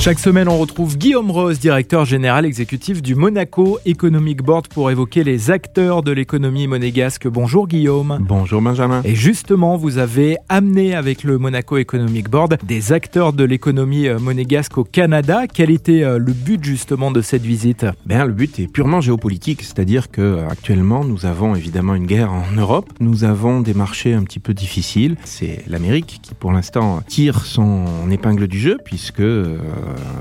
Chaque semaine, on retrouve Guillaume Rose, directeur général exécutif du Monaco Economic Board, pour évoquer les acteurs de l'économie monégasque. Bonjour Guillaume. Bonjour Benjamin. Et justement, vous avez amené avec le Monaco Economic Board des acteurs de l'économie euh, monégasque au Canada. Quel était euh, le but justement de cette visite? Ben, Le but est purement géopolitique, c'est-à-dire que euh, actuellement nous avons évidemment une guerre en Europe, nous avons des marchés un petit peu difficiles. C'est l'Amérique qui pour l'instant tire son épingle du jeu puisque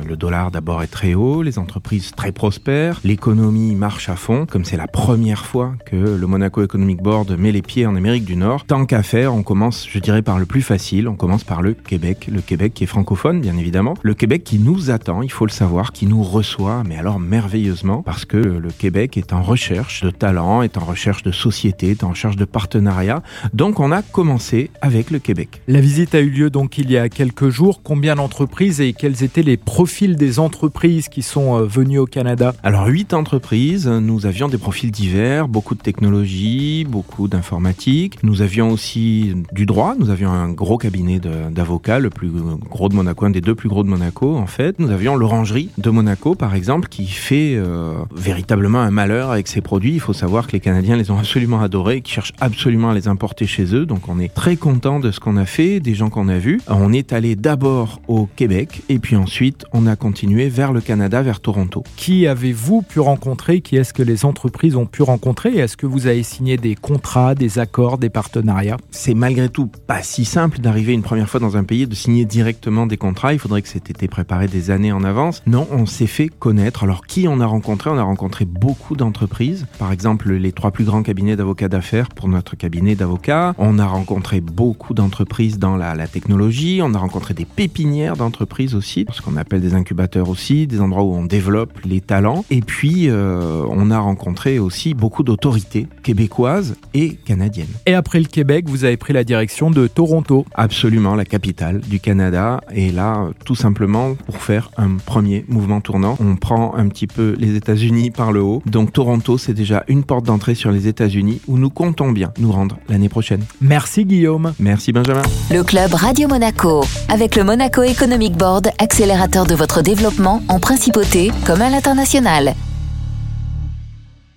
le dollar d'abord est très haut, les entreprises très prospères, l'économie marche à fond, comme c'est la première fois que le Monaco Economic Board met les pieds en Amérique du Nord. Tant qu'à faire, on commence, je dirais, par le plus facile, on commence par le Québec. Le Québec qui est francophone, bien évidemment. Le Québec qui nous attend, il faut le savoir, qui nous reçoit, mais alors merveilleusement, parce que le Québec est en recherche de talents, est en recherche de sociétés, est en recherche de partenariats. Donc on a commencé avec le Québec. La visite a eu lieu donc il y a quelques jours. Combien d'entreprises et quels étaient les profils des entreprises qui sont euh, venues au Canada Alors, huit entreprises. Nous avions des profils divers, beaucoup de technologie, beaucoup d'informatique. Nous avions aussi du droit. Nous avions un gros cabinet d'avocats, le plus gros de Monaco, un des deux plus gros de Monaco, en fait. Nous avions l'orangerie de Monaco, par exemple, qui fait euh, véritablement un malheur avec ses produits. Il faut savoir que les Canadiens les ont absolument adorés qui cherchent absolument à les importer chez eux. Donc, on est très content de ce qu'on a fait, des gens qu'on a vus. On est allé d'abord au Québec et puis ensuite on a continué vers le Canada, vers Toronto. Qui avez-vous pu rencontrer? Qui est-ce que les entreprises ont pu rencontrer? Est-ce que vous avez signé des contrats, des accords, des partenariats? C'est malgré tout pas si simple d'arriver une première fois dans un pays et de signer directement des contrats. Il faudrait que c'était été préparé des années en avance. Non, on s'est fait connaître. Alors qui on a rencontré? On a rencontré beaucoup d'entreprises. Par exemple, les trois plus grands cabinets d'avocats d'affaires pour notre cabinet d'avocats. On a rencontré beaucoup d'entreprises dans la, la technologie. On a rencontré des pépinières d'entreprises aussi, parce qu'on appelle des incubateurs aussi, des endroits où on développe les talents. Et puis, euh, on a rencontré aussi beaucoup d'autorités québécoises et canadiennes. Et après le Québec, vous avez pris la direction de Toronto. Absolument, la capitale du Canada. Et là, tout simplement, pour faire un premier mouvement tournant, on prend un petit peu les États-Unis par le haut. Donc Toronto, c'est déjà une porte d'entrée sur les États-Unis où nous comptons bien nous rendre l'année prochaine. Merci Guillaume. Merci Benjamin. Le club Radio Monaco, avec le Monaco Economic Board, de votre développement en principauté comme à l'international.